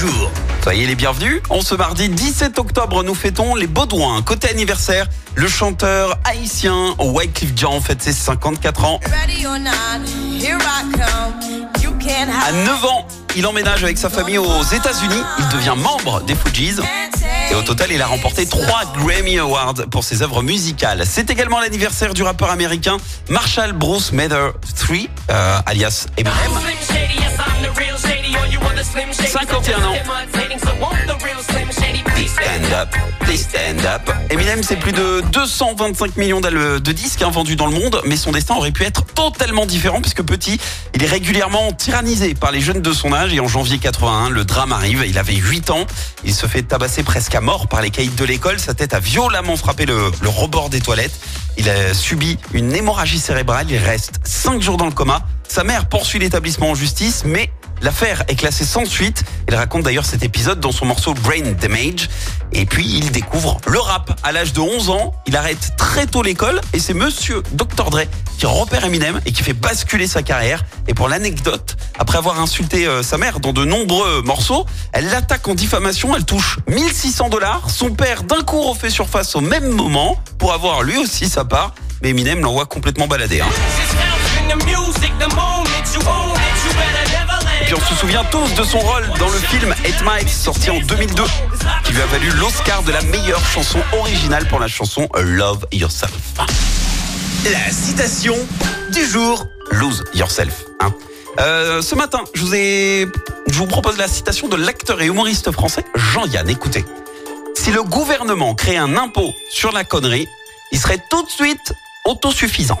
jour. Soyez les bienvenus. En ce mardi 17 octobre, nous fêtons les Baudouins. Côté anniversaire, le chanteur haïtien Wycliffe Jean fête ses 54 ans. Ready or not, here I come. You can't À hide 9 ans, il emménage avec sa famille aux États-Unis. Il devient membre des Fugees. Et au total, il a remporté 3 Grammy Awards pour ses œuvres musicales. C'est également l'anniversaire du rappeur américain Marshall Bruce Mather III, euh, alias Eminem. 51 ans. Stand up, stand up. Eminem, c'est plus de 225 millions de disques hein, vendus dans le monde, mais son destin aurait pu être totalement différent puisque petit, il est régulièrement tyrannisé par les jeunes de son âge et en janvier 81, le drame arrive. Il avait 8 ans, il se fait tabasser presque à mort par les caïds de l'école. Sa tête a violemment frappé le, le rebord des toilettes. Il a subi une hémorragie cérébrale. Il reste 5 jours dans le coma. Sa mère poursuit l'établissement en justice, mais L'affaire est classée sans suite. Il raconte d'ailleurs cet épisode dans son morceau Brain Damage. Et puis, il découvre le rap. À l'âge de 11 ans, il arrête très tôt l'école et c'est monsieur Dr. Dre qui repère Eminem et qui fait basculer sa carrière. Et pour l'anecdote, après avoir insulté euh, sa mère dans de nombreux morceaux, elle l'attaque en diffamation. Elle touche 1600 dollars. Son père d'un coup refait surface au même moment pour avoir lui aussi sa part. Mais Eminem l'envoie complètement balader. hein. On se souvient tous de son rôle dans le film 8 Miles sorti en 2002 qui lui a valu l'Oscar de la meilleure chanson originale pour la chanson Love Yourself. La citation du jour. Lose Yourself. Hein. Euh, ce matin, je vous propose la citation de l'acteur et humoriste français Jean-Yann. Écoutez, si le gouvernement crée un impôt sur la connerie, il serait tout de suite autosuffisant.